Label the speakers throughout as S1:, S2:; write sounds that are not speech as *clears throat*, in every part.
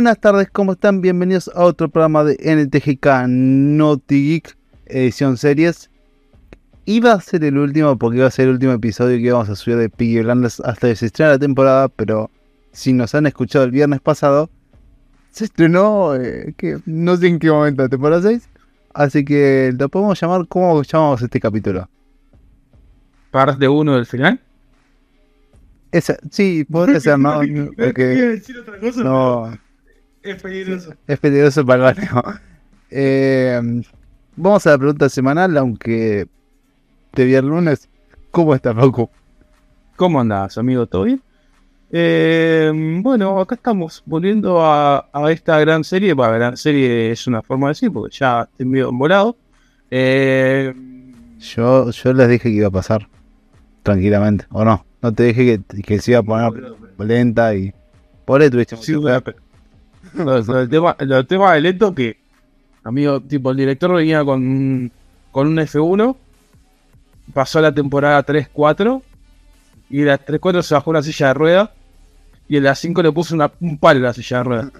S1: Buenas tardes, ¿cómo están? Bienvenidos a otro programa de NTGK Naughty Geek, edición series. Iba a ser el último porque iba a ser el último episodio que íbamos a subir de Piggy Blinders hasta que se estrena la temporada, pero si nos han escuchado el viernes pasado, se estrenó, eh, que no sé en qué momento, temporada 6. Así que lo podemos llamar, ¿cómo llamamos este capítulo?
S2: Parte 1 del final.
S1: Esa, sí, podría ser, ¿no? *laughs* Porque,
S2: decir otra cosa,
S1: no,
S2: pero es peligroso.
S1: es peligroso para el barrio. *laughs* Eh, vamos a la pregunta semanal, aunque te vi el lunes. ¿Cómo estás, Paco?
S2: ¿Cómo andás, amigo? ¿Todo bien? Eh, bueno, acá estamos volviendo a, a esta gran serie. Bueno, gran serie es una forma de decir, porque ya estoy medio volado. Eh,
S1: Yo, yo les dije que iba a pasar tranquilamente, ¿o no? No te dije que, que se iba a poner lenta y... Por ahí tuviste
S2: sí, pero- no, el, tema, el tema de lento que, amigo, tipo, el director venía con, con un F1, pasó la temporada 3-4, y en la 3-4 se bajó una silla de ruedas, y en la 5 le puso una, un palo a la silla de ruedas.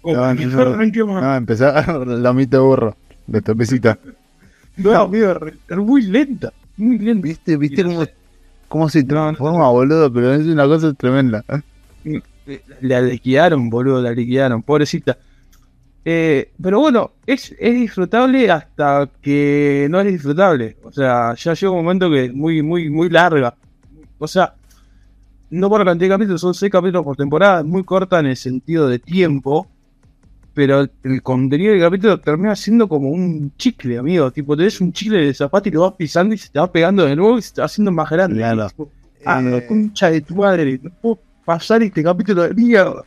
S2: Como
S1: No, no,
S2: no
S1: empezar la mitad de burro, de topecita. *laughs*
S2: No, amigo, es muy lenta, muy lenta.
S1: ¿Viste, viste cómo, cómo se transforma, boludo? Pero es una cosa tremenda.
S2: La liquidaron, boludo, la liquidaron, pobrecita. Eh, pero bueno, es, es disfrutable hasta que no es disfrutable. O sea, ya llega un momento que es muy, muy, muy larga. O sea, no por la cantidad de capítulos, son seis capítulos por temporada, muy corta en el sentido de tiempo. Pero el, el contenido del capítulo termina siendo como un chicle, amigo. Tipo, tenés un chicle de zapato y lo vas pisando y se te va pegando de nuevo y se te va haciendo más grande.
S1: Claro.
S2: Tipo, ah,
S1: Eh,
S2: concha de tu madre, no puedo pasar este capítulo de mierda.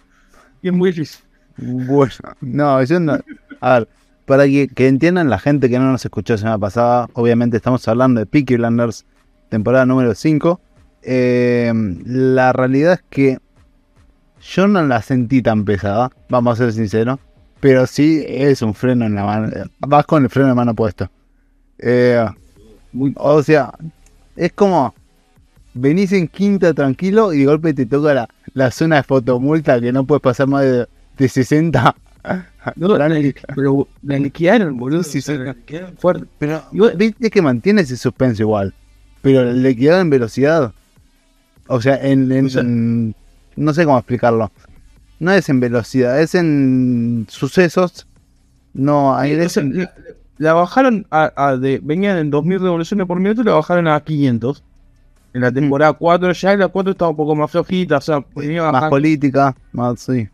S2: Y es muy difícil.
S1: Bueno, no, yo no. A ver, para que, que entiendan la gente que no nos escuchó la semana pasada, obviamente estamos hablando de Peaky Blinders, temporada número 5. Eh, la realidad es que yo no la sentí tan pesada, vamos a ser sinceros, pero sí es un freno en la mano. Vas con el freno de mano puesto. Eh, o sea, es como venís en quinta tranquilo y de golpe te toca la, la zona de fotomulta que no puedes pasar más de, de 60. *laughs*
S2: No, la, pero la liquidaron, boludo.
S1: Sí, sí.
S2: La liquidaron fuerte.
S1: Pero viste que mantiene ese suspenso igual. Pero le quedado en velocidad. O sea, en, en-
S2: O sea-
S1: no sé cómo explicarlo. No es en velocidad, es en sucesos. No, hay
S2: sea, la, la bajaron a, a de, venían en 2000 revoluciones por minuto y la bajaron a 500. En la temporada 4 ya en la 4 estaba un poco más flojita, o sea, venía
S1: más política, más sí.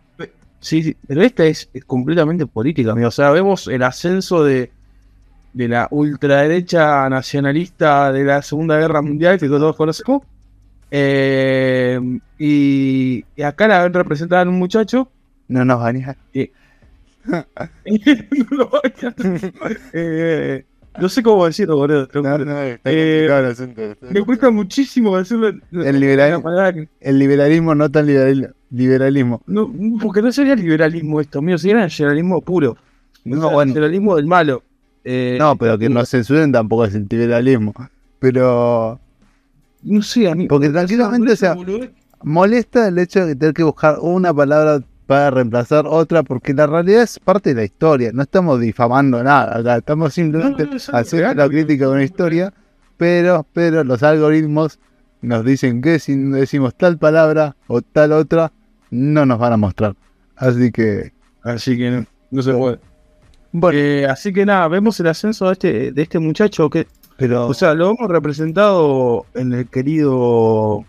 S2: Sí, sí, pero esta es, es completamente política, amigo. O sea, vemos el ascenso de, de la ultraderecha nacionalista de la Segunda Guerra Mundial, que todos conocemos. Eh, y, y acá la ven representada en un muchacho.
S1: No nos baña. *laughs*
S2: no, lo vaya. *laughs* Eh, no sé cómo decirlo, boludo.
S1: No, no,
S2: Eh,
S1: el asunto,
S2: Me cuesta muchísimo decirlo.
S1: El liberalismo. El liberalismo no tan liberal- liberalismo.
S2: No, porque no sería liberalismo esto, mío, sería liberalismo puro.
S1: No,
S2: O sea,
S1: bueno.
S2: Liberalismo del malo. Eh,
S1: No, pero que no censuren tampoco es el liberalismo. Pero
S2: No sé, a mí.
S1: Porque tranquilamente, o sea, molesta el hecho de tener que buscar una palabra para reemplazar otra, porque la realidad es parte de la historia. No estamos difamando nada, estamos simplemente
S2: No,
S1: haciendo la crítica de una historia, pero, pero los algoritmos nos dicen que si decimos tal palabra o tal otra, no nos van a mostrar. Así que,
S2: Así que no, no se puede.
S1: bueno,
S2: Eh, así que nada, vemos el ascenso de este, de este muchacho que,
S1: pero
S2: o sea, lo hemos representado en el querido.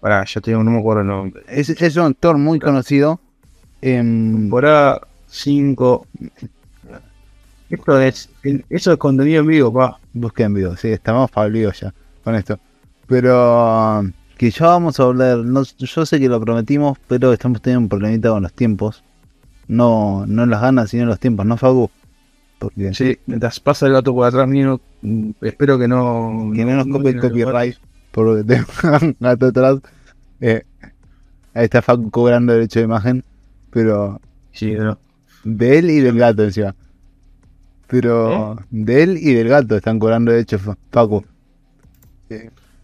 S2: Pará, ya te digo, no me acuerdo el nombre.
S1: es, es un actor muy conocido. En,
S2: Temporada 5. Esto es, eso es contenido en vivo, pa.
S1: Busquen video, sí, estamos fablidos ya con esto. Pero que ya vamos a hablar, no, yo sé que lo prometimos, pero estamos teniendo un problemita con los tiempos. No, no las ganas, sino los tiempos, ¿no, Fagu? Porque
S2: Sí, mientras pasa el gato por atrás mío, mm, espero que no.
S1: que no nos copie el copyright, porque tengo *laughs* un gato atrás. Eh, ahí está Facu cobrando derecho de imagen, pero
S2: Sí, no.
S1: de él y del gato encima. Pero de él y del gato están cobrando derecho, Fa- Facu.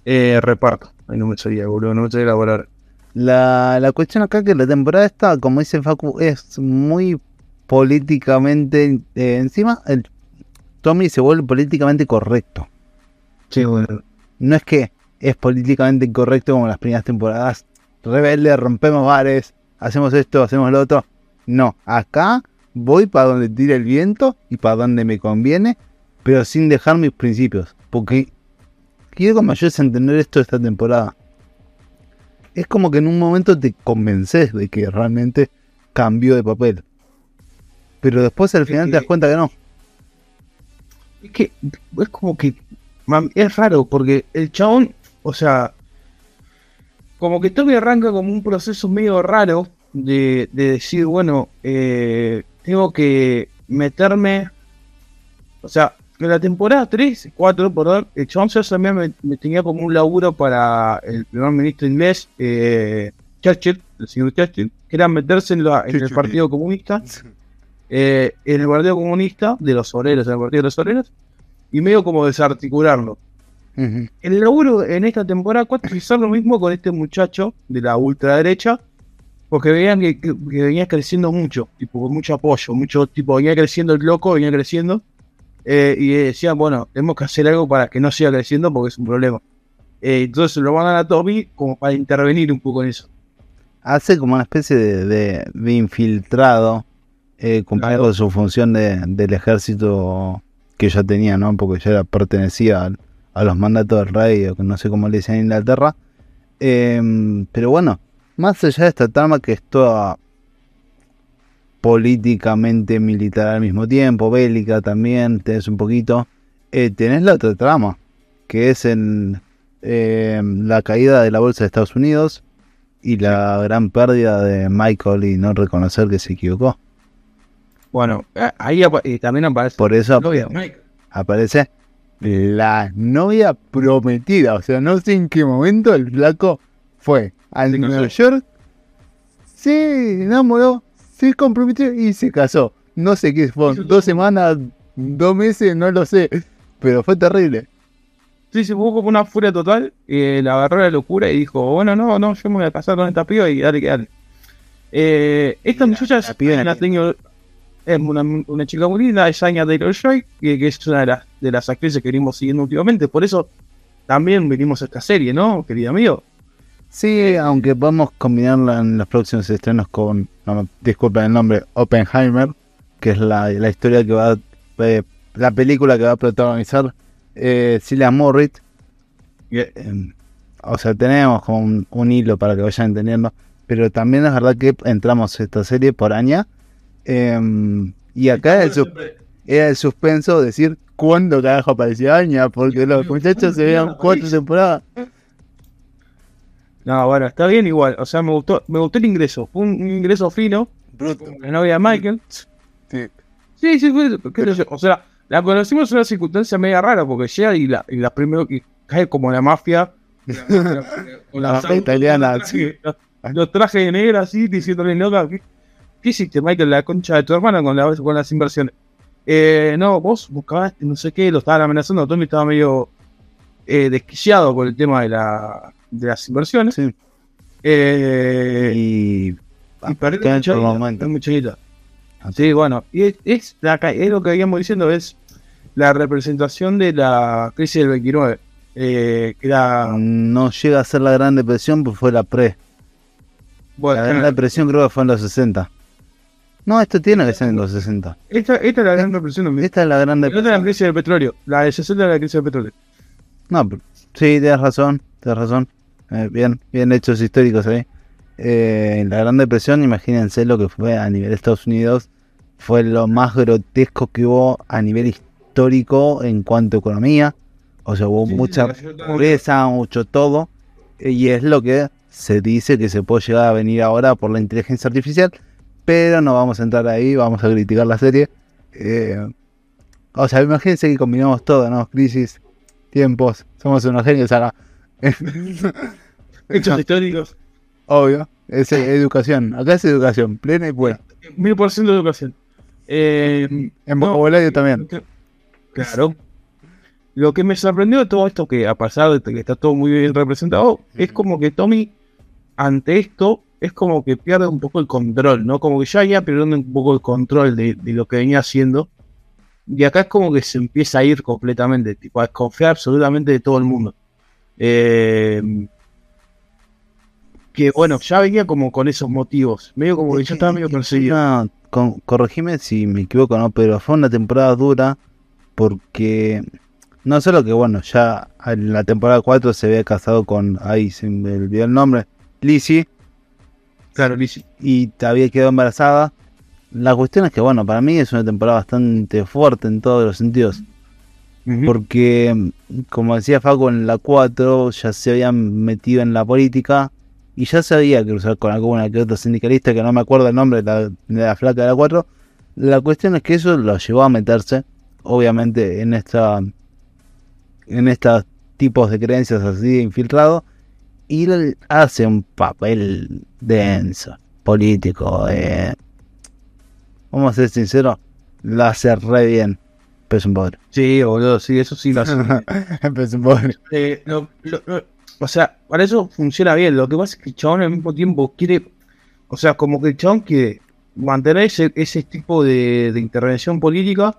S2: Eh, reparto. Ay, no me salía, boludo, no me salía elaborar.
S1: La, la cuestión acá que la temporada esta, como dice Facu, es muy políticamente eh, encima el Tommy se vuelve políticamente correcto.
S2: Sí, bueno.
S1: No es que es políticamente incorrecto como las primeras temporadas. Rebelde, rompemos bares, hacemos esto, hacemos lo otro. No, acá voy para donde tire el viento y para donde me conviene, pero sin dejar mis principios. Porque quiero que me ayudes a entender esto de esta temporada. Es como que en un momento te convences de que realmente cambió de papel. Pero después al final te das cuenta que no.
S2: Es que es como que es raro porque el chabón, o sea, como que Toby arranca como un proceso medio raro de, de decir, bueno, eh, tengo que meterme, o sea, en la temporada 3, 4, perdón, el chabón ya también me, me tenía como un laburo para el primer ministro inglés, eh, Churchill, el señor Churchill, que era meterse en, la, en el Partido Comunista *laughs* eh, en el Partido Comunista de los Obreros, en el Partido de los Obreros, y medio como desarticularlo. El laburo en esta temporada 4 es hacer lo mismo con este muchacho de la ultraderecha, porque veían que, que- que venía creciendo mucho, tipo, con mucho apoyo, mucho tipo, venía creciendo el loco, venía creciendo, eh, y decían, bueno, tenemos que hacer algo para que no siga creciendo porque es un problema. Eh, entonces lo mandan a Tommy como para intervenir un poco en eso.
S1: Hace como una especie de, de- de infiltrado, eh, cumpliendo
S2: Claro.
S1: su función de- del ejército que ya tenía, ¿no? Porque ya pertenecía al- a los mandatos del rey, o que no sé cómo le dicen en Inglaterra. Em, pero bueno, más allá de esta trama que es toda políticamente militar al mismo tiempo, bélica también, tenés un poquito, eh, tenés la otra trama, que es en em, la caída de la bolsa de Estados Unidos y la gran pérdida de Michael y no reconocer que se equivocó.
S2: Bueno, eh, ahí y también aparece
S1: Por eso
S2: Michael.
S1: aparece la novia prometida. O sea, no sé en qué momento el flaco fue al
S2: Se.
S1: Nueva York, se enamoró, se comprometió y se casó. No sé qué
S2: todo.
S1: dos semanas, dos meses, no lo sé. Pero fue terrible.
S2: Sí, se fue como una furia total, eh, la agarró la locura y dijo, bueno, no, no, yo me voy a casar con esta piba y dale que dale. Eh, esta muchacha es, una, una chica muy linda, es Anya Taylor-Joy, que, que es una de las, de las actrices que venimos siguiendo últimamente, por eso también venimos a esta serie, ¿no, querido amigo?
S1: Sí, aunque podemos combinarla en los próximos estrenos con, no me disculpen el nombre, Oppenheimer, que es la, la historia que va, eh, la película que va a protagonizar eh, Cillian Murray. Eh, o sea, tenemos como un, un hilo para que vayan entendiendo, pero también es verdad que entramos a esta serie por Aña. em, y acá el era el suspenso de decir cuándo carajo apareció Aña, porque los muchachos se veían cuatro temporadas.
S2: No, bueno, está bien igual, o sea, me gustó, me gustó el ingreso, fue un, un ingreso fino, con la novia de Michael.
S1: Sí.
S2: Sí, sí, fue, qué sé yo, o sea, la conocimos en una circunstancia media rara, porque llega y la, y la primero que cae como la mafia, *laughs* con
S1: La mafia italiana, sí.
S2: los, trajes de negro así, diciéndole, loca, ¿qué, qué hiciste, Michael, la concha de tu hermana con, la, con las inversiones? Eh, no, vos buscabas, no sé qué, lo estaban amenazando, Tommy estaba medio eh, desquiciado por el tema de, la, de las inversiones.
S1: Sí.
S2: Eh,
S1: Y,
S2: y perdió mucha guita. Sí, bueno, y es, es, la, es lo que habíamos diciendo, es la representación de la crisis del 29. Eh, que era,
S1: no llega a ser la Gran Depresión, pues fue la pre.
S2: bueno,
S1: La Gran Depresión creo que fue en los 60. No, esto tiene que ser en los 60.
S2: esta, esta es la gran represión.
S1: Esta es la Gran
S2: La otra es la
S1: Depresión.
S2: crisis del petróleo. La de 60 es la crisis del petróleo.
S1: No, pero- sí, tienes razón, tienes razón. Eh, bien, bien hechos históricos ahí. Eh, la Gran Depresión, imagínense lo que fue a nivel de Estados Unidos. Fue lo más grotesco que hubo a nivel histórico en cuanto a economía. O sea, hubo
S2: Sí,
S1: mucha pobreza, mucho todo. eh, Y es lo que se dice que se puede llegar a venir ahora por la inteligencia artificial. Pero no vamos a entrar ahí, vamos a criticar la serie. Eh, o sea, imagínense que combinamos todo, ¿no? Crisis, tiempos, somos unos genios acá. *laughs*
S2: Hechos históricos.
S1: Obvio, es eh, educación. Acá es educación, plena y buena.
S2: Mil por ciento de educación. Eh,
S1: En
S2: no,
S1: vocabulario también.
S2: Claro. Lo que me sorprendió de todo esto que a pesar de que está todo muy bien representado, es como que Tommy ante esto es como que pierde un poco el control, ¿no? Como que ya iba perdiendo un poco el control de, de lo que venía haciendo. Y acá es como que se empieza a ir completamente, tipo, a desconfiar absolutamente de todo el mundo. Eh, que bueno, ya venía como con esos motivos, medio como que ya estaba medio perseguido.
S1: No, con- corregime si me equivoco, ¿no? Pero fue una temporada dura porque no solo que, bueno, ya en la temporada 4 se había casado con, ahí se me olvidó el nombre, Lizzie,
S2: Claro,
S1: y te había quedado embarazada. La cuestión es que, bueno, para mí es una temporada bastante fuerte en todos los sentidos. Porque, como decía Faco, en la 4 ya se habían metido en la política y ya sabía cruzar con alguna que otra sindicalista, que no me acuerdo el nombre de la, de la flaca de la 4. La cuestión es que eso lo llevó a meterse, obviamente, en esta en estos tipos de creencias así infiltrado y hace un papel denso, político. eh, vamos a ser sinceros, lo hace re bien. Es un pobre.
S2: Sí, boludo, sí, eso sí lo hace. *laughs*
S1: Es un pobre.
S2: Eh, lo- lo- lo- o sea, para eso funciona bien. Lo que pasa es que el chabón al mismo tiempo quiere. O sea, como que el chabón quiere mantener ese, ese tipo de, de intervención política.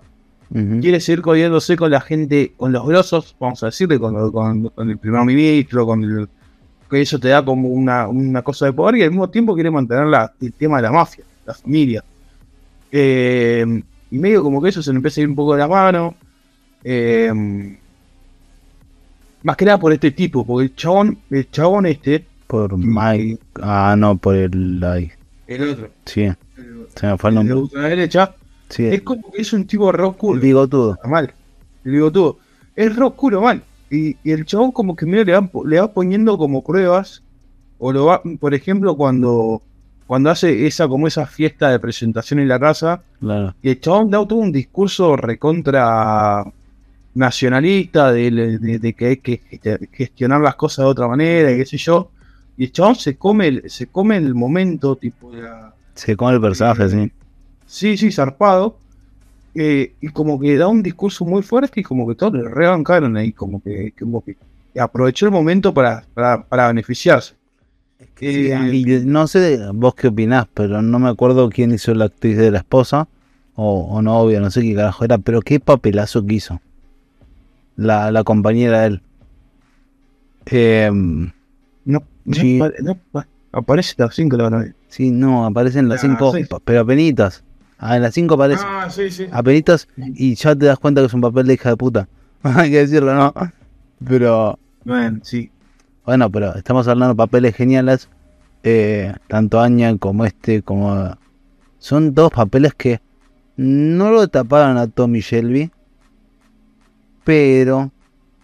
S2: Quiere seguir codiándose con la gente, con los grosos, vamos a decirle, con, con- con el primer ministro, con el. Que eso te da como una, una cosa de poder y al mismo tiempo quiere mantener la- el tema de la mafia, la familia. Eh, y medio como que eso se le empieza a ir un poco de la mano. Eh, más que nada por este tipo, porque el chabón, el chabón este,
S1: Por Mike. Ah, no, por el. Ay,
S2: el otro,
S1: sí,
S2: el,
S1: se me fue el
S2: el de
S1: nombre.
S2: ultraderecha,
S1: Sí,
S2: es como que es un tipo re oscuro.
S1: el bigotudo.
S2: mal. Le digo todo. Es re oscuro, mal. Y, y el chabón como que medio le va, le va poniendo como pruebas. O lo va, por ejemplo, cuando, cuando hace esa como esa fiesta de presentación en la casa.
S1: Claro.
S2: Y el chabón da todo un discurso recontra nacionalista de, de- de que hay que gest- gestionar las cosas de otra manera y qué sé yo. Y el chabón se come el, se come el momento, tipo de la,
S1: Se come el personaje, sí.
S2: Sí, sí, zarpado. Eh, y como que da un discurso muy fuerte y como que todos le rebancaron ahí, como que, como que aprovechó el momento para, para, para beneficiarse. Eh,
S1: y no sé vos qué opinás, pero no me acuerdo quién hizo la actriz de la esposa. O, o novia, no sé qué carajo era, pero qué papelazo que hizo. La, la compañera de él. Em,
S2: no,
S1: Sí.
S2: no apa- aparece la 5 la van a ver.
S1: sí, no, aparecen las
S2: Ah,
S1: cinco,
S2: sí.
S1: pero apenitas. Ah, en las cinco aparece.
S2: Ah, sí, sí.
S1: Apenitas y ya te das cuenta que es un papel de hija de puta. *laughs* Hay que decirlo, ¿no? Pero,
S2: Bueno, sí.
S1: bueno, pero estamos hablando de papeles geniales. eh, tanto Anya como este, como... Son dos papeles que no lo taparon a Tommy Shelby. Pero,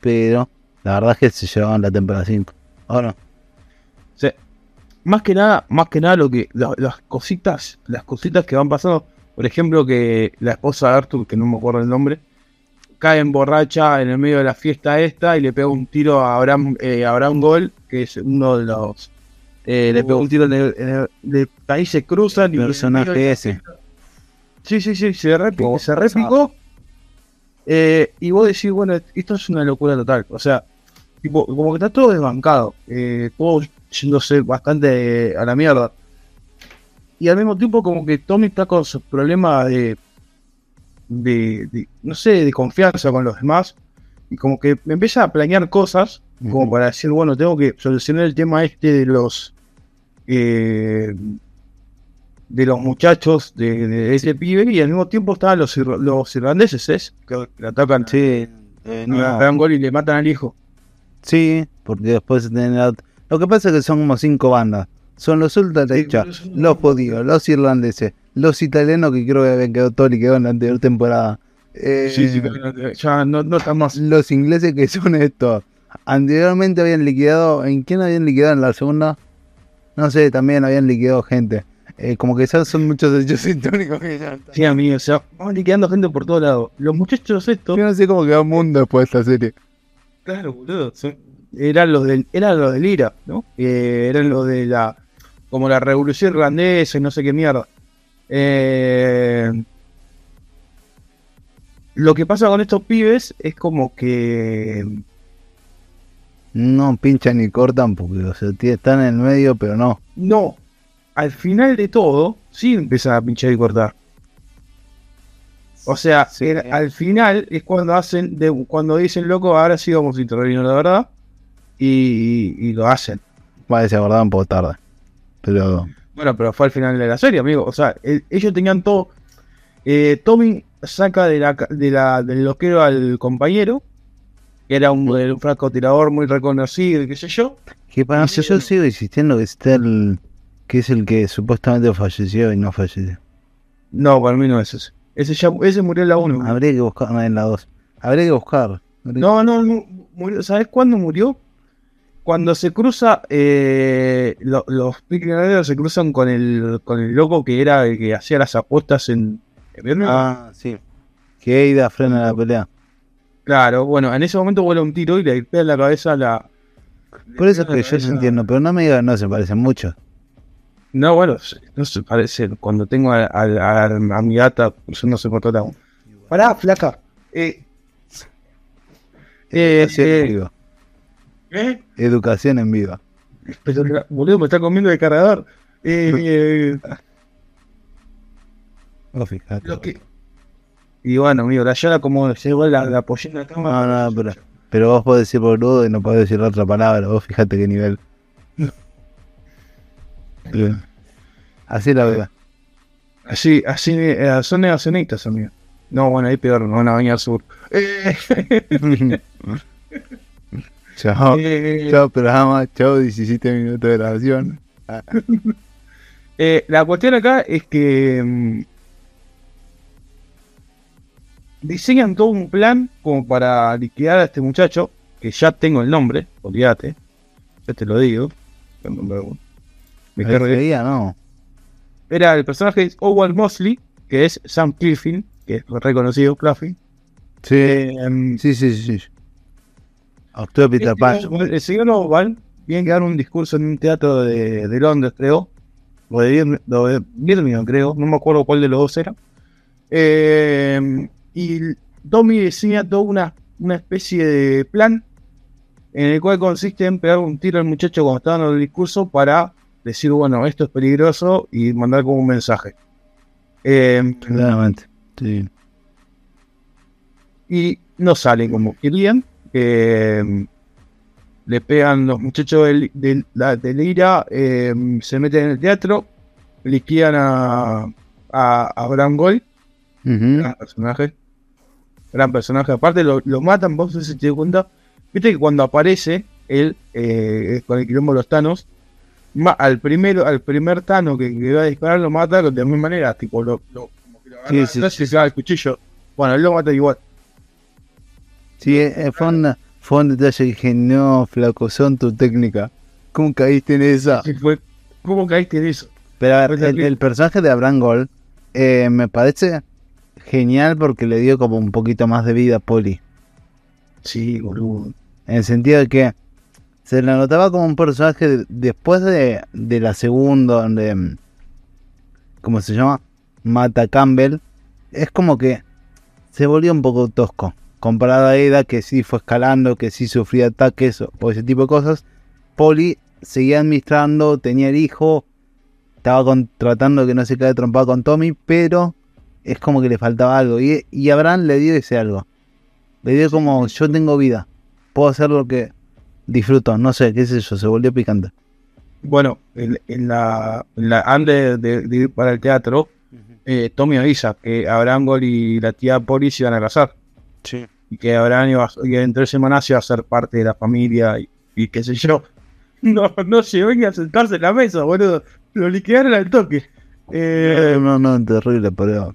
S1: pero, la verdad es que se llevaban la temporada 5. ¿O no?
S2: Sí. Más que nada, más que nada lo que la- las cositas, las cositas que van pasando, por ejemplo que la esposa de Arthur, que no me acuerdo el nombre, cae en borracha en el medio de la fiesta esta y le pega un tiro a Abraham, eh, a Abraham Gold, que es uno de los eh, le pega un tiro en el, en el- de- ahí se cruzan y el
S1: Personaje
S2: medio de-
S1: ese.
S2: Sí, sí, sí, se, repi-
S1: Oh,
S2: se repicó. Eh, y vos decís, bueno, esto es una locura total. O sea, tipo, como que está todo desbancado. Eh, todo yéndose bastante a la mierda. Y al mismo tiempo, como que Tommy está con sus problemas de, de, de, no sé, de confianza con los demás. Y como que me empieza a planear cosas, como para decir, bueno, tengo que solucionar el tema este de los. eh, de los muchachos de, de ese pibe y al mismo tiempo estaban los, ir- los irlandeses ¿es? que le atacan
S1: Sí, eh, no.
S2: Abraham Gold y le matan al hijo.
S1: Sí, porque después Lo que pasa es que son como cinco bandas. Son los ultraderechas,
S2: Sí,
S1: los judíos, los irlandeses, los italianos que creo que habían quedado Tony quedó en la anterior temporada. eh,
S2: Sí, sí, ya no, más.
S1: los ingleses que son estos. Anteriormente habían liquidado. ¿En quién habían liquidado en la segunda? No sé, también habían liquidado gente. Eh, como que ya son muchos hechos históricos *laughs* que ya están.
S2: Sí, amigo, o sea, vamos liquidando gente por todos lados. Los muchachos estos,
S1: Yo no sé cómo quedó el mundo después de esta serie.
S2: claro, boludo, son- eran los del, eran los del IRA, ¿no? Eh, eran los de la, como la revolución irlandesa y no sé qué mierda. Eh, lo que pasa con estos pibes es como que
S1: No pinchan ni cortan porque o sea, están en el medio, pero no.
S2: No. Al final de todo, sí empiezan a pinchar y cortar. O sea,
S1: Sí.
S2: al final es cuando hacen, de, cuando dicen, loco, ahora sí vamos a intervenir, la verdad. Y, y lo hacen.
S1: Vale, se un poco tarde. Pero
S2: Bueno, pero fue al final de la serie, amigo. O sea, el- ellos tenían todo. eh, Tommy saca de la, de la, del loquero al compañero, que era un, un francotirador muy reconocido y qué sé yo.
S1: que para
S2: se-
S1: yo sigo insistiendo que está el que es el que supuestamente falleció y no falleció.
S2: No, para mí no es ese. Ese, ya, ese murió en la 1.
S1: Habría que buscar no, en la 2. Habría que buscar. Habría-
S2: No, no, no, murió. ¿Sabes cuándo murió? Cuando se cruza, eh, lo- los piquenaderos se cruzan con el, con el loco que era el que hacía las apuestas en, en.
S1: Ah, sí. Que Eida frena la pelea.
S2: Claro, bueno, en ese momento vuela un tiro y le pega en la cabeza a la.
S1: Por eso es que yo sí entiendo, pero no me digas, no se parecen mucho.
S2: No, bueno, no se parece. Cuando tengo a, a- a- a mi gata cruzándose por todo lado. Pará, flaca. Eh, eh, eh. ¿Eh?
S1: Educación en vivo.
S2: Pero, boludo, me está comiendo el cargador. Eh, *laughs* eh,
S1: Oh, fíjate.
S2: lo que... Y bueno, amigo, la llana como se igual la, la apoyé en la cama.
S1: No, no, pero, pero vos podés decir boludo y no podés decir otra palabra. Vos fíjate qué nivel. *laughs* Bien. Así la veo.
S2: Así, así, eh, son negacionistas, amigo. No, bueno, ahí peor, nos van a bañar sur. Eh, *laughs*
S1: chao.
S2: eh,
S1: Chao programa. Chao 17 minutos de grabación. *laughs*
S2: Eh, la cuestión acá es que mm, diseñan todo un plan como para liquidar a este muchacho, que ya tengo el nombre, olvídate, ya te lo digo. Me-
S1: día no.
S2: Era el personaje de Owen Mosley, que es Sam Cliffin, que es reconocido Cliffin.
S1: Sí.
S2: Eh,
S1: Sí, sí, sí. Actúa Peter Pan.
S2: El señor Oval viene a dar un discurso en un teatro de, de Londres, creo. O de, Birmingham, creo. No me acuerdo cuál de los dos era. Eh, y Tommy diseña toda una, una especie de plan en el cual consiste en pegar un tiro al muchacho cuando está dando el discurso para decir, bueno, esto es peligroso y mandar como un mensaje. Eh,
S1: Claramente. Sí.
S2: y no salen como querían. Eh, le pegan los muchachos del, del, la- del IRA, eh, se meten en el teatro, liquidan a, a, a Bram Gold, gran personaje, gran personaje. Aparte lo, lo matan, vos si te das cuenta, viste que cuando aparece él eh, con el quilombo de los Thanos, al primero, al primer Tano que, que va a disparar lo mata de la misma manera, tipo lo, lo- como que lo agarra
S1: Sí, sí,
S2: atrás y
S1: sí.
S2: le clava el cuchillo. Bueno, él lo mata igual.
S1: Sí, eh, fue, una- fue un detalle que dije, no, flaco, son tu técnica. ¿Cómo caíste en esa?
S2: ¿Cómo caíste en eso?
S1: Pero a ver, el, el personaje de Abraham Gold eh, me parece genial porque le dio como un poquito más de vida a Polly.
S2: Sí, boludo.
S1: En el sentido de que se le notaba como un personaje de- después de, de la segunda, donde. mm, ¿Cómo se llama? Mata Campbell. Es como que se volvió un poco tosco. Comparado a Eda, que sí fue escalando, que sí sufría ataques o, o ese tipo de cosas. Polly seguía administrando, tenía el hijo. Estaba con- tratando de que no se caiga trompado con Tommy, pero es como que le faltaba algo. Y, y Abraham le dio ese algo. Le dio como, yo tengo vida puedo hacer lo que disfruto, no sé, qué sé yo, se volvió picante.
S2: Bueno, en, en la, en la antes de, de ir para el teatro, eh, Tommy avisa que Abraham Gold y la tía Polly se iban a casar.
S1: Sí.
S2: Y que Abraham iba, a- y en tres semanas iba a ser parte de la familia y, y qué sé yo. *laughs* No, no llegó ni a sentarse en la mesa, boludo. Lo liquidaron al toque. Eh,
S1: no, no, terrible, pero...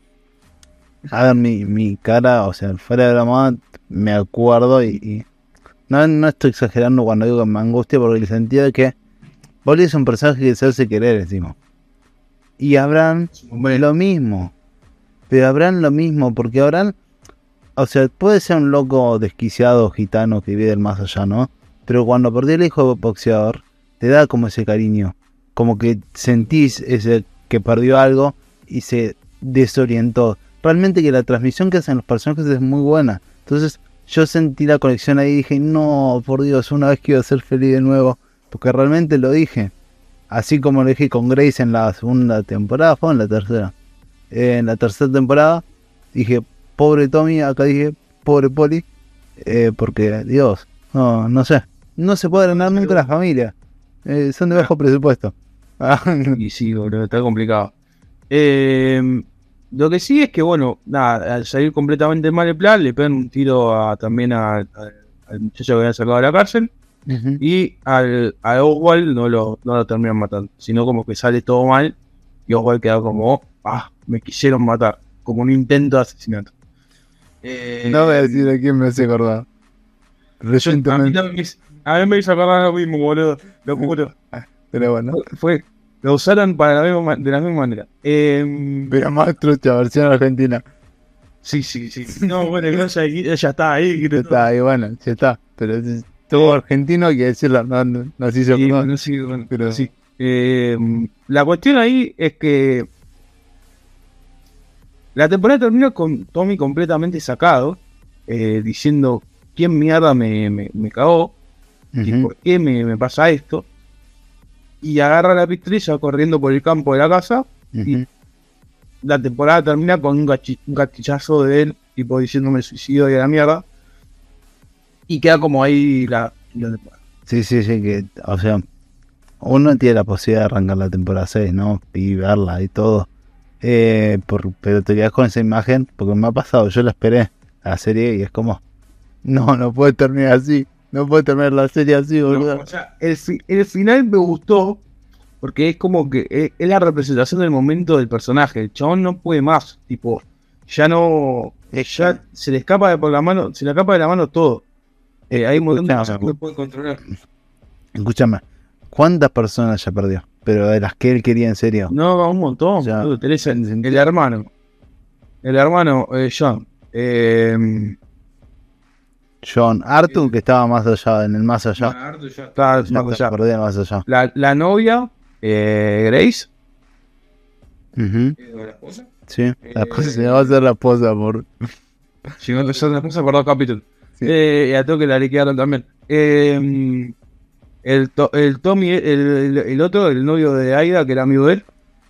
S1: A ver, mi, mi cara, o sea, fuera de broma, me acuerdo y... y- No, no estoy exagerando cuando digo que me angustia porque el sentido de que Bolly es un personaje que se hace querer, decimos. Y Abraham lo mismo. Pero Abraham lo mismo, porque Abraham, o sea, puede ser un loco desquiciado gitano que vive del más allá, ¿no? Pero cuando perdió el hijo de boxeador, te da como ese cariño. Como que sentís ese que perdió algo y se desorientó. Realmente que la transmisión que hacen los personajes es muy buena. Entonces, yo sentí la conexión ahí y dije, no, por Dios, una vez quiero ser feliz de nuevo. Porque realmente lo dije. Así como lo dije con Grace en la segunda temporada, fue en la tercera. en la tercera temporada dije, pobre Tommy, acá dije, pobre Poli. eh, porque, Dios, no, no sé. No se puede ganar nunca la familia. Eh, son de bajo presupuesto. *laughs*
S2: Y sí, boludo, está complicado. Eh, lo que sí es que, bueno, nada, al salir completamente mal el plan, le pegan un tiro a- también a- a- al muchacho que había sacado de la cárcel. Y al, a Oswald no lo, no lo terminan matando, sino como que sale todo mal y Oswald queda como, ah, me quisieron matar, como un intento de asesinato. Eh,
S1: No voy a decir a quién me hace acordar.
S2: yo- a, mí
S1: Recientemente.
S2: me a mí me hizo acordar lo mismo, boludo, lo juro. *laughs*
S1: Pero bueno.
S2: Fue, lo usaron para la misma, ma- de la misma manera. Eh,
S1: Pero más trucha, versión argentina.
S2: sí, sí, sí. No, bueno, no, ya, está ahí. *laughs*
S1: Ya está, ahí bueno, ya está. Pero todo argentino, hay que decirlo, no, no, no
S2: Sí,
S1: no,
S2: sí, bueno,
S1: pero-
S2: sí. Eh, la cuestión ahí es que la temporada termina con Tommy completamente sacado, eh, diciendo quién mierda me, me, me cagó y por qué me, me pasa esto. Y agarra la y va corriendo por el campo de la casa.
S1: Ujú.
S2: La temporada termina con un, un de él, tipo diciéndome suicidio y a la mierda. Y queda como ahí la, la temporada.
S1: Sí, sí, sí, que, o sea, uno tiene la posibilidad de arrancar la temporada 6, ¿no? Y verla y todo. Eh, por- pero te quedas con esa imagen, porque me ha pasado, yo la esperé, la serie, y es como, no, no puede terminar así, no puede terminar la serie así, boludo.
S2: No, o sea, el, fi- el final me gustó porque es como que es, es la representación del momento del personaje. El chabón no puede más, tipo, ya no, ya se le escapa de por la mano, se le escapa de la mano todo. Eh, hay un montón de cosas que no puede controlar.
S1: Escúchame, ¿cuántas personas ya perdió? Pero de las que él quería en serio.
S2: No, un montón.
S1: O sea,
S2: boludo, tenés el, hermano, el hermano eh, John, eh,
S1: John Arthur, que estaba más allá, en el más allá.
S2: está
S1: Ya
S2: más
S1: está,
S2: allá.
S1: perdí el más allá.
S2: La, la novia, eh, Grace,
S1: Ujú,
S2: la esposa.
S1: Sí, la
S2: Eh,
S1: cosa se va a hacer la esposa, por. *laughs*
S2: Llegó a ser una cosa por dos capítulos.
S1: Sí.
S2: Eh, y a todo que la liquidaron también. Eh, el, to- el Tommy, el, el- otro, el novio de Aida, que era amigo de él.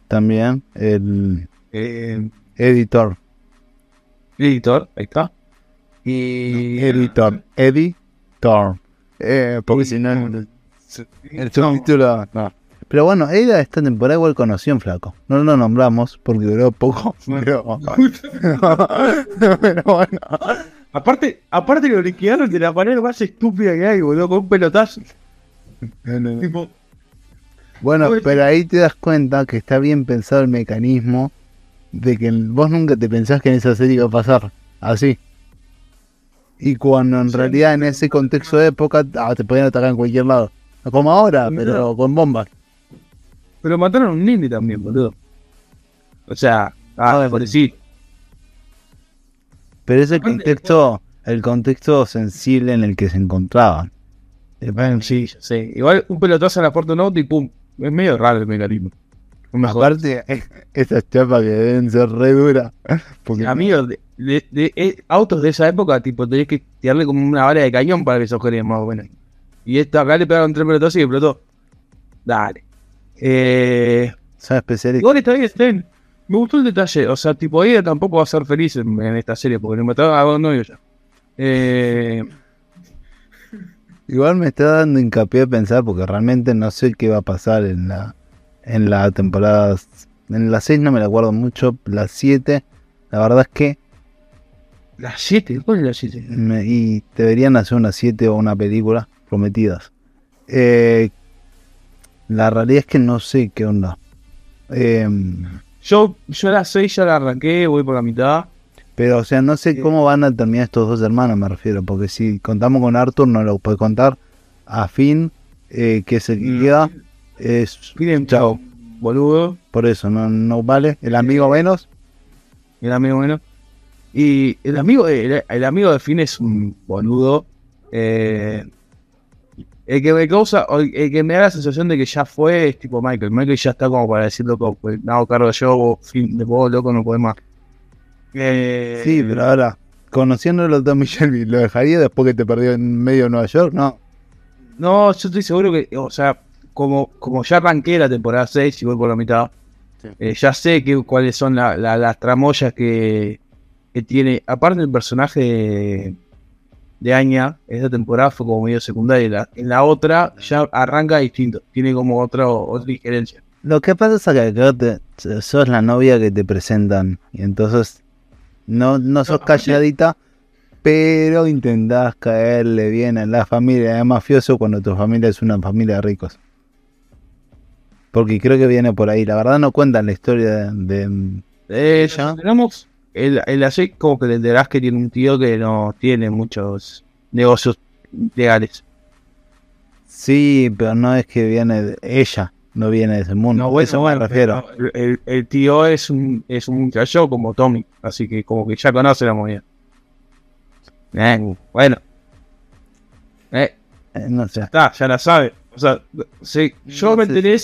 S1: También el
S2: Eh,
S1: editor.
S2: editor, ahí está. Y.
S1: Editor. Editor. Eh, porque si no, el, el subtítulo. No. Pero bueno, Ada esta temporada igual conoció en Flaco. No lo nombramos porque duró poco. *laughs* Pero, *laughs* pero bueno.
S2: aparte, aparte lo liquidaron de la manera más estúpida que hay, boludo, con un pelotazo. Tipo,
S1: Bueno, pero ahí te das cuenta que está bien pensado el mecanismo de que vos nunca te pensás que en esa serie iba a pasar así. Y cuando en
S2: Sí.
S1: realidad en ese contexto de época ah, te podían atacar en cualquier lado. Como ahora,
S2: No.
S1: pero con bombas.
S2: pero mataron a un nene también, boludo. O sea, ah,
S1: Ah,
S2: por decir.
S1: Pero ese contexto, el contexto sensible en el que se encontraban. Eh, bueno,
S2: Sí, ya sé. Igual un pelotazo a la puerta de un auto y pum. Es medio raro el mecanismo.
S1: Aparte, esas chapas que deben ser re duras. Porque
S2: Amigos, de, de- de- eh, autos de esa época, tipo, tenés que tirarle como una bala de cañón para que se ojeren más o menos. Y esto acá le pegaron tres pelotazos y explotó. Dale. Eh,
S1: son especiales.
S2: igual está bien, está bien. Me gustó el detalle. O sea, tipo, ella tampoco va a ser feliz en, en esta serie porque le mataron a dos novios ya. Eh,
S1: Igual me está dando hincapié a pensar porque realmente no sé qué va a pasar en la en la temporada. En la 6 no me la acuerdo mucho. La 7, la verdad es que.
S2: la 7, ¿cuál es la 7?
S1: me- y deberían hacer una 7 o una película prometidas. Eh, la realidad es que no sé qué onda. Em,
S2: Yo, yo a la 6 ya la arranqué, voy por la mitad.
S1: Pero, o sea, no sé
S2: Eh.
S1: cómo van a terminar estos dos hermanos, me refiero. Porque si contamos con Arthur, no lo puede contar. A Finn, eh, que que
S2: Mm.
S1: queda, es.
S2: Miren,
S1: Chao.
S2: boludo.
S1: Por eso, no, no vale. El amigo menos.
S2: el amigo bueno. Y el amigo, el, el amigo de Finn es un boludo. Eh, el que me causa, el, que me da la sensación de que ya fue es tipo Michael. Michael ya está como para decir, loco, pues me hago cargo yo, Finn, de vos, loco, no podés más. Eh,
S1: Sí, pero ahora, conociéndolo a Tommy Shelby, ¿lo dejaría después que te perdió en medio de Nueva York? No.
S2: No, yo estoy seguro que, o sea, como, como ya arranqué la temporada 6 y voy por la mitad, eh, ya sé que, cuáles son la- la- las tramoyas que, que tiene. Aparte el personaje de, de Aña, esta temporada fue como medio secundaria. la- en la otra ya arranca distinto, tiene como otra, otra injerencia.
S1: Lo que pasa es que acá te- sos la novia que te presentan y entonces no, no sos calladita, pero intentás caerle bien a la familia de mafioso cuando tu familia es una familia de ricos. Porque creo que viene por ahí. La verdad no cuentan la historia de... de- Ya.
S2: tenemos el, el así como que te enterás que tiene un tío que no tiene muchos negocios legales.
S1: Sí, pero no es que viene de ella, no viene de ese mundo.
S2: No, bueno,
S1: Eso me refiero.
S2: El, tío es un, es un muchacho como Tommy, así que como que ya conoce la movida. Eh, bueno. Eh,
S1: Eh, no sé.
S2: está, ya la sabe. O sea, sí, yo
S1: No
S2: me enteré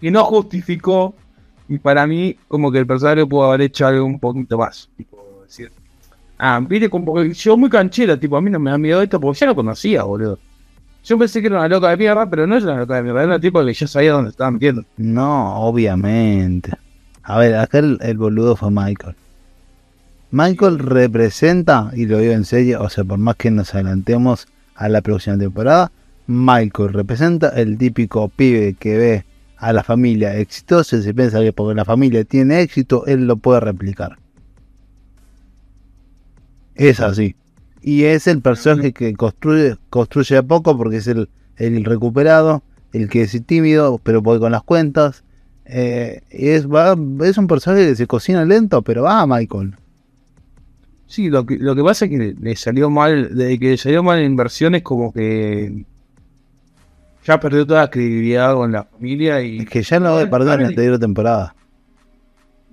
S2: que no justificó y para mí como que el personaje pudo haber hecho algo un poquito más. Tipo, decir, ah, viste, como porque yo muy canchera, tipo, a mí no me da miedo esto porque ya lo conocía, boludo. Yo pensé que era una loca de mierda, pero no es una loca de mierda, era una tipo que ya sabía dónde estaba metiendo.
S1: No, obviamente. A ver, acá el, el boludo fue Michael. Michael representa, y lo digo en serio, o sea, por más que nos adelantemos a la próxima temporada, Michael representa el típico pibe que ve a la familia exitosa y se piensa que porque la familia tiene éxito, él lo puede replicar. Es así. Y es el personaje que construye, construye a poco porque es el, el recuperado, el que es tímido, pero puede con las cuentas. Eh, y es, va- es un personaje que se cocina lento, pero va, Michael.
S2: Sí, lo que, lo que pasa es que le, le salió mal, desde que le salió mal en inversiones, como que ya perdió toda la credibilidad con la familia y...
S1: Es que ya había perdido en la anterior temporada.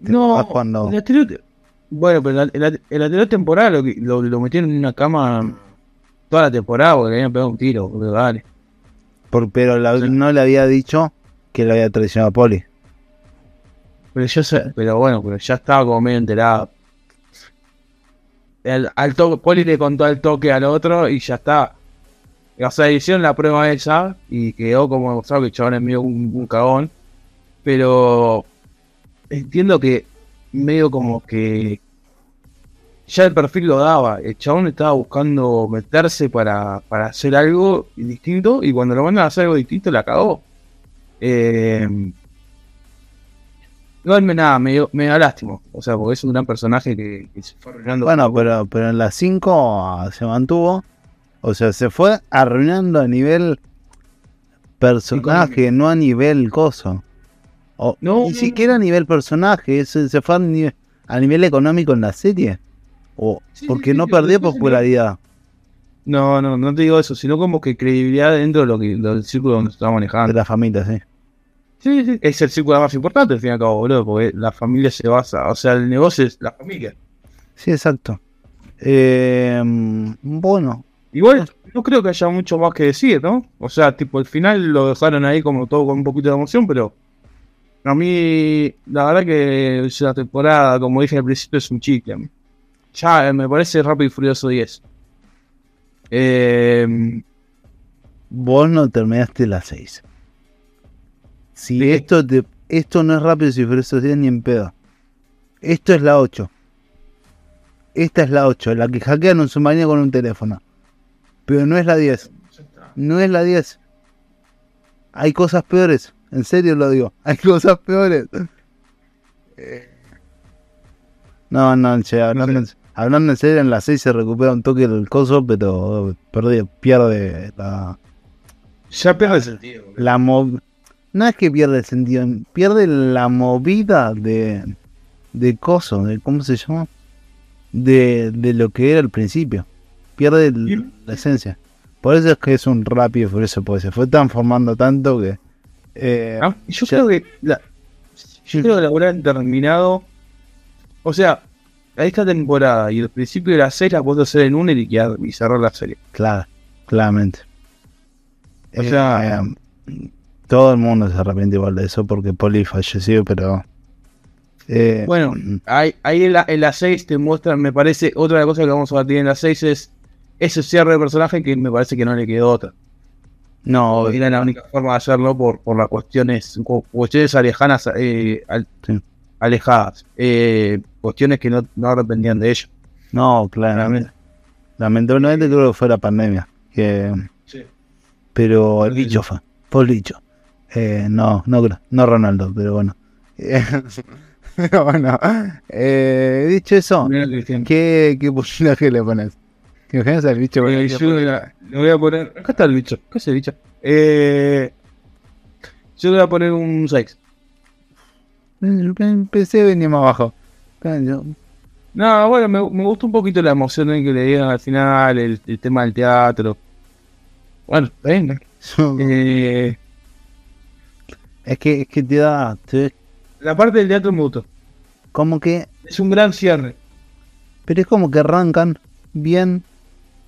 S2: No,
S1: cuando-
S2: la anterior- bueno, pero en la anterior temporada lo, lo, lo metieron en una cama toda la temporada porque le habían pegado un tiro, boludo, dale.
S1: Por- pero la- no le había dicho que le había traicionado a Polly.
S2: Pero yo sé, pero bueno, pero ya estaba como medio enterado. Al, al toque, Poli le contó al toque al otro y ya está. O sea, hicieron la prueba esa y quedó como demostrado que el chabón es medio un, un cagón. Pero entiendo que medio como que ya el perfil lo daba. El chabón estaba buscando meterse para, para hacer algo distinto y cuando lo mandan a hacer algo distinto la cagó. Eh, Igual me nada, me da lástima. O sea, porque es un gran personaje que, que se fue arruinando.
S1: Bueno, pero, pero en las 5 se mantuvo. O sea, se fue arruinando a nivel personaje, no a nivel coso. O,
S2: No,
S1: ni siquiera a nivel personaje, se, se fue a nivel, a nivel económico en la serie. O
S2: Sí,
S1: porque
S2: sí,
S1: no perdió popularidad.
S2: No, no, no te digo eso, sino como que credibilidad dentro de lo que, del círculo donde se estaba
S1: De
S2: manejando.
S1: la familia, sí.
S2: Sí, sí, es el círculo más importante al fin y al cabo, boludo, porque la familia se basa, o sea, el negocio es la familia.
S1: Sí, exacto. Eh, bueno,
S2: Igual, no creo que haya mucho más que decir, ¿no? O sea, tipo, al final lo dejaron ahí como todo con un poquito de emoción, pero a mí, la verdad que es una temporada, como dije al principio, es un chicle. Ya eh, me parece Rápido y Furioso 10. Eh,
S1: vos no terminaste la 6. Si
S2: Sí.
S1: esto te, esto no es rápido si Furioso 10 ni en pedo. Esto es la 8. Esta es la 8, la que hackean un submarino con un teléfono. Pero no es la 10. No es la 10. Hay cosas peores. En serio lo digo. *laughs* Hay cosas peores. Eh. No, no, che, hablando, en- hablando en serio, en la 6 se recupera un toque del coso, pero pierde, pierde la,
S2: ya pierde el sentido.
S1: la mov- No es que pierde el sentido, pierde la movida de, de coso, de cómo se llama, de, de lo que era al principio. Pierde el- la esencia. Por eso es que es un rápido y furioso, porque se fue transformando tanto que... eh,
S2: Ah, Yo
S1: ya-
S2: creo que la, yo creo que la hubieran terminado. O sea, a esta temporada y el principio de la serie la puedo hacer en una y y cerrar la serie.
S1: Claro, claramente.
S2: O sea-
S1: Eh, todo el mundo se arrepiente igual de eso porque Poli falleció, pero Eh,
S2: Bueno, ahí, ahí en, la, en la 6 te muestran, me parece, otra de las cosas que vamos a batir en la 6 es ese cierre de personaje que me parece que no le quedó otra.
S1: No,
S2: Era la única forma de hacerlo por, por las cuestiones, cu- cuestiones alejanas, eh, al-
S1: Sí.
S2: alejadas, eh, cuestiones que no, no dependían de ello.
S1: no, claramente. Lamentablemente creo que fue la pandemia. Que, pero el bicho fue, el bicho. Eh, no, no, creo, no Ronaldo, pero bueno. *laughs* *laughs* Pero bueno, eh, dicho eso. ¿qué, qué personaje le pones? ¿Te imaginas al bicho?
S2: Eh, yo le voy a- a poner. Acá está el bicho. ¿Qué es el bicho? Eh, yo le voy a poner un 6.
S1: Empecé venía más abajo.
S2: No, bueno, me, me gustó un poquito la emoción que le dieron al final, el, el tema del teatro. Bueno,
S1: yo- *laughs*
S2: Eh,
S1: es que es que te da, te-
S2: la parte del teatro me gustó.
S1: como que,
S2: Es un gran cierre.
S1: pero es como que arrancan bien,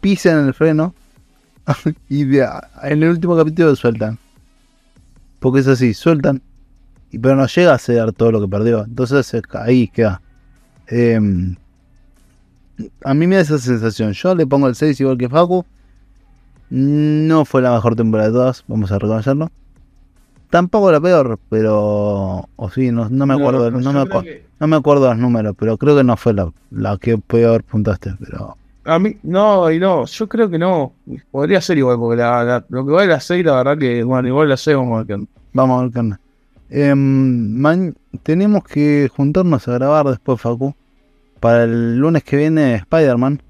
S1: pisan el freno *laughs* y de- en el último capítulo sueltan. Porque es así, sueltan, y pero no llega a ser todo lo que perdió. Entonces es- ahí queda. Em, a mí me da esa sensación. Yo le pongo el 6 igual que Facu. No fue la mejor temporada de todas, vamos a reconocerlo. Tampoco la peor, pero. O sí, no, no me acuerdo. No, me,
S2: que-
S1: no me acuerdo los números, pero creo que no fue la, la que peor puntaste. Pero
S2: A mí, no, y no, yo creo que no. Podría ser igual, porque la, lo que va de la 6, la verdad que, bueno, igual la 6 vamos a ver
S1: vamos a ver man- tenemos que juntarnos a grabar después, Facu. Para el lunes que viene, Spider-Man.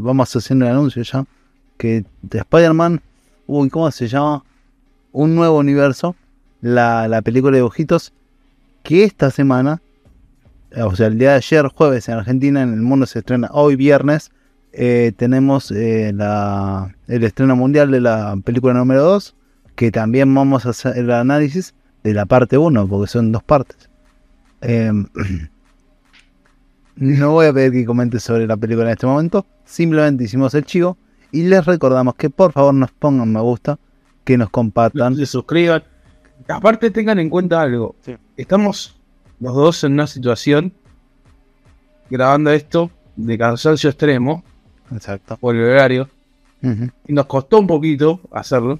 S1: Vamos haciendo el anuncio ya. Que de Spider-Man. Uy, ¿cómo se llama? Un nuevo universo. La, la película de dibujitos. Que esta semana. eh, O sea, el día de ayer, jueves en Argentina, en el mundo se estrena hoy viernes. Eh, tenemos eh, la, el estreno mundial de la película número 2. Que también vamos a hacer el análisis de la parte 1, porque son dos partes. Em, *clears throat* no voy a pedir que comentes sobre la película en este momento, simplemente hicimos el chivo y les recordamos que por favor nos pongan me gusta, que nos compartan.
S2: se suscriban. Aparte tengan en cuenta algo.
S1: Sí.
S2: Estamos los dos en una situación grabando esto de cansancio extremo
S1: Exacto.
S2: por el horario. Y nos costó un poquito hacerlo.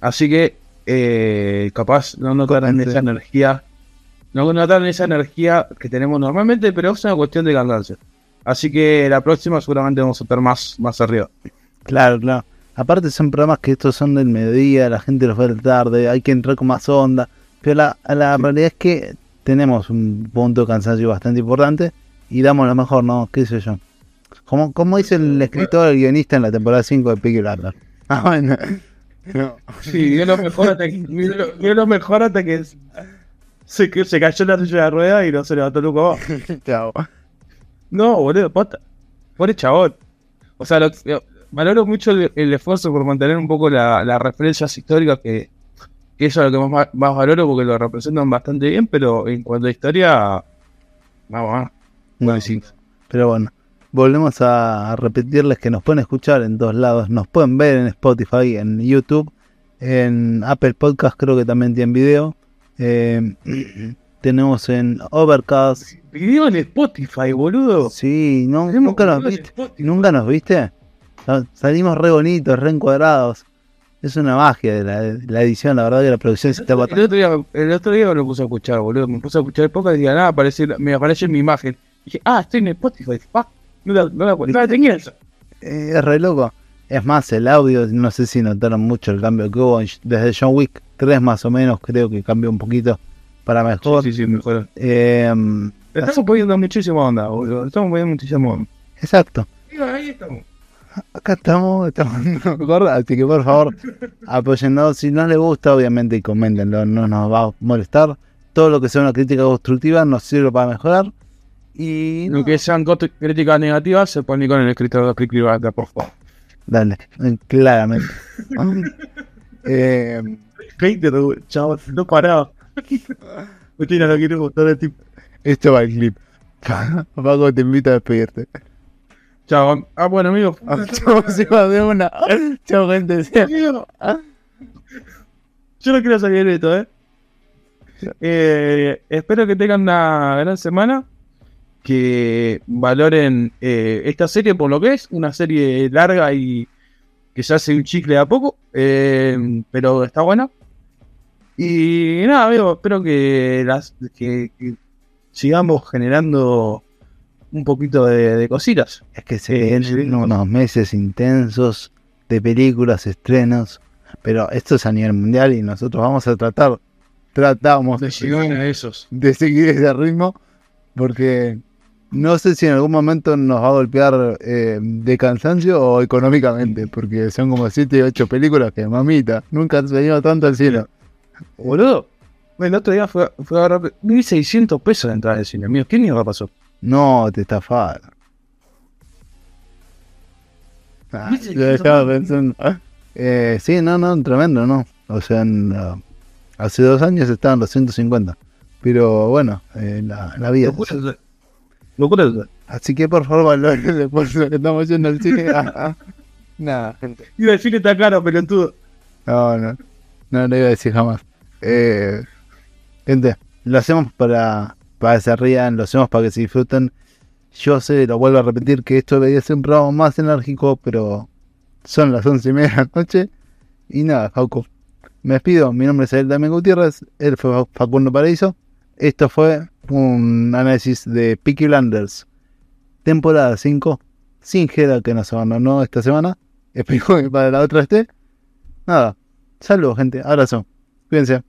S2: Así que eh, capaz no notaron esa energía. No notaron esa energía que tenemos normalmente, pero es una cuestión de cansancio. Así que la próxima seguramente vamos a estar más, más arriba.
S1: Claro, claro. Aparte son programas que estos son del mediodía, la gente los ve de tarde, hay que entrar con más onda. Pero la, la realidad es que tenemos un punto de cansancio bastante importante y damos lo mejor, ¿no? ¿Qué sé yo? Como, como dice el escritor, el guionista en la temporada 5 de Peaky Blinders. *laughs* Ah, bueno. No.
S2: Sí, dio lo mejor hasta que, *laughs* dio lo, dio lo mejor hasta que se, que se cayó la silla de rueda y no se levantó nunca. *laughs*
S1: Chao.
S2: No, boludo, posta. Pobre chabón. O sea, lo- lo- valoro mucho el, el esfuerzo por mantener un poco la- las referencias históricas que, que eso es lo que más, más valoro porque lo representan bastante bien, pero en cuanto a historia, vamos, vamos.
S1: No,
S2: Buenísimo.
S1: pero bueno, volvemos a, repetirles que nos pueden escuchar en todos lados, nos pueden ver en Spotify, en YouTube, en Apple Podcast creo que también tienen video. Eh, *clears throat* tenemos en Overcast.
S2: Video en Spotify, boludo.
S1: Sí, no, nunca nos viste. ¿Nunca nos viste? Sa- Salimos re bonitos, re encuadrados. Es una magia de la, de la edición, la verdad que la producción se está
S2: El otro, día, el otro día me lo puse a escuchar, boludo. Me puse a escuchar el podcast y dije, nada, aparece, me aparece mi imagen. Y dije, ah, estoy en Spotify. Ah, no la, no la, no la tenía esa.
S1: Eh, es re loco. Es más, el audio, no sé si notaron mucho el cambio que hubo desde John Wick 3 más o menos, creo que cambió un poquito para mejor.
S2: Sí, sí, sí, mejor.
S1: Eh,
S2: Le estamos poniendo muchísima onda, boludo. Estamos poniendo muchísima onda.
S1: exacto.
S2: Ahí estamos.
S1: Acá estamos, estamos así que por favor, *laughs* apoyennos. Si no les gusta, obviamente coméntenlo, no nos va a molestar. Todo lo que sea una crítica constructiva nos sirve para mejorar. Y
S2: Lo que sean críticas negativas se ponen con el escritor de por favor.
S1: dale, eh, claramente. *laughs* eh,
S2: chaval, no paraba. *laughs* Usted no quiere gustar el tipo.
S1: esto va el clip. *laughs* Paco, te invito a despedirte.
S2: Chao. Ah, bueno, amigo.
S1: Chau, encima de una. Chau, gente.
S2: Yo no quiero salir de esto, ¿eh? Eh, espero que tengan una gran semana. Que valoren eh, esta serie por lo que es. Una serie larga y que se hace un chicle a poco. eh, pero está buena. Y nada, amigo, espero que, las, que, que sigamos generando un poquito de, de cositas.
S1: Es que se vienen unos meses intensos de películas, estrenos, pero esto es a nivel mundial y nosotros vamos a tratar, tratamos
S2: De llegar a esos.
S1: de seguir ese ritmo, porque no sé si en algún momento nos va a golpear eh, de cansancio o económicamente, porque son como 7 8 películas que, mamita, nunca han venido tanto al cielo.
S2: Boludo. El otro día fue, fue a agarrar 1600 pesos de entrada al cine. Mío, ¿qué mierda pasó?
S1: No, te estafaron. Ah,
S2: ¿Viste
S1: yo
S2: que
S1: estaba
S2: eso-
S1: pensando. Eh, sí, no, no, tremendo, ¿no? O sea, en, hace dos años estaban los 150. Pero bueno, eh, la, la vida.
S2: Locura
S1: así. que por favor valoren el esfuerzo que estamos haciendo al cine. *laughs* Ah, ah. Nada, gente.
S2: Iba el cine está caro, pelotudo.
S1: No, no. No lo iba a decir jamás. Eh, gente, lo hacemos para, para que se rían, lo hacemos para que se disfruten. Yo sé, lo vuelvo a repetir, que esto debería ser un programa más enérgico, pero son las once y media de la noche. Y nada, Jauco. Me despido, mi nombre es Damián Gutiérrez, él fue Facundo Paraíso. Esto fue un análisis de Peaky Blinders, temporada 5, sin Gera que nos abandonó esta semana. *laughs* Espero que para la otra esté. Nada, saludos gente, abrazo, cuídense.